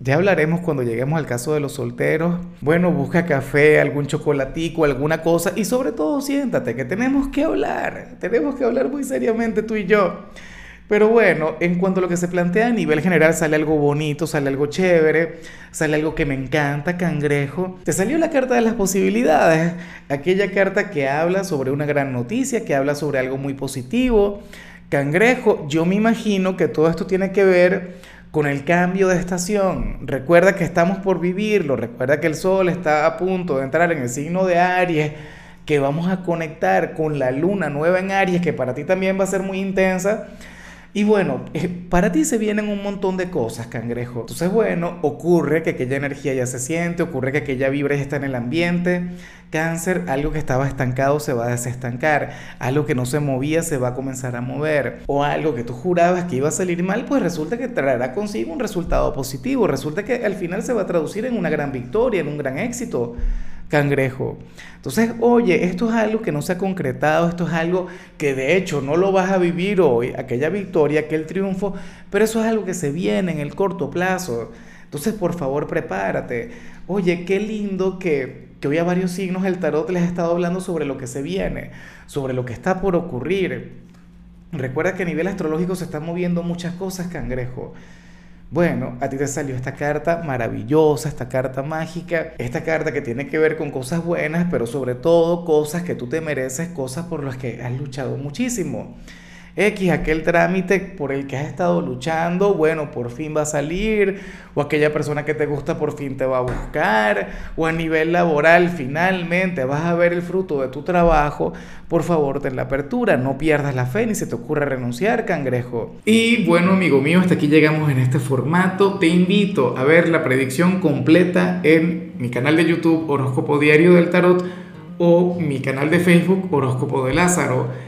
ya hablaremos cuando lleguemos al caso de los solteros. Bueno, busca café, algún chocolatico, alguna cosa y sobre todo siéntate, que tenemos que hablar. Tenemos que hablar muy seriamente tú y yo. Pero bueno, en cuanto a lo que se plantea a nivel general, sale algo bonito, sale algo chévere, sale algo que me encanta, cangrejo. Te salió la carta de las posibilidades, aquella carta que habla sobre una gran noticia, que habla sobre algo muy positivo. Cangrejo, yo me imagino que todo esto tiene que ver con el cambio de estación. Recuerda que estamos por vivirlo, recuerda que el Sol está a punto de entrar en el signo de Aries, que vamos a conectar con la luna nueva en Aries, que para ti también va a ser muy intensa. Y bueno, eh, para ti se vienen un montón de cosas, cangrejo. Entonces, bueno, ocurre que aquella energía ya se siente, ocurre que aquella vibra ya está en el ambiente. Cáncer, algo que estaba estancado se va a desestancar, algo que no se movía se va a comenzar a mover, o algo que tú jurabas que iba a salir mal, pues resulta que traerá consigo un resultado positivo, resulta que al final se va a traducir en una gran victoria, en un gran éxito cangrejo. Entonces, oye, esto es algo que no se ha concretado, esto es algo que de hecho no lo vas a vivir hoy, aquella victoria, aquel triunfo, pero eso es algo que se viene en el corto plazo. Entonces, por favor, prepárate. Oye, qué lindo que, que hoy a varios signos el tarot les ha estado hablando sobre lo que se viene, sobre lo que está por ocurrir. Recuerda que a nivel astrológico se están moviendo muchas cosas, cangrejo. Bueno, a ti te salió esta carta maravillosa, esta carta mágica, esta carta que tiene que ver con cosas buenas, pero sobre todo cosas que tú te mereces, cosas por las que has luchado muchísimo. X, aquel trámite por el que has estado luchando, bueno, por fin va a salir, o aquella persona que te gusta por fin te va a buscar, o a nivel laboral finalmente vas a ver el fruto de tu trabajo, por favor ten la apertura, no pierdas la fe ni se te ocurra renunciar, cangrejo. Y bueno, amigo mío, hasta aquí llegamos en este formato. Te invito a ver la predicción completa en mi canal de YouTube Horóscopo Diario del Tarot o mi canal de Facebook Horóscopo de Lázaro.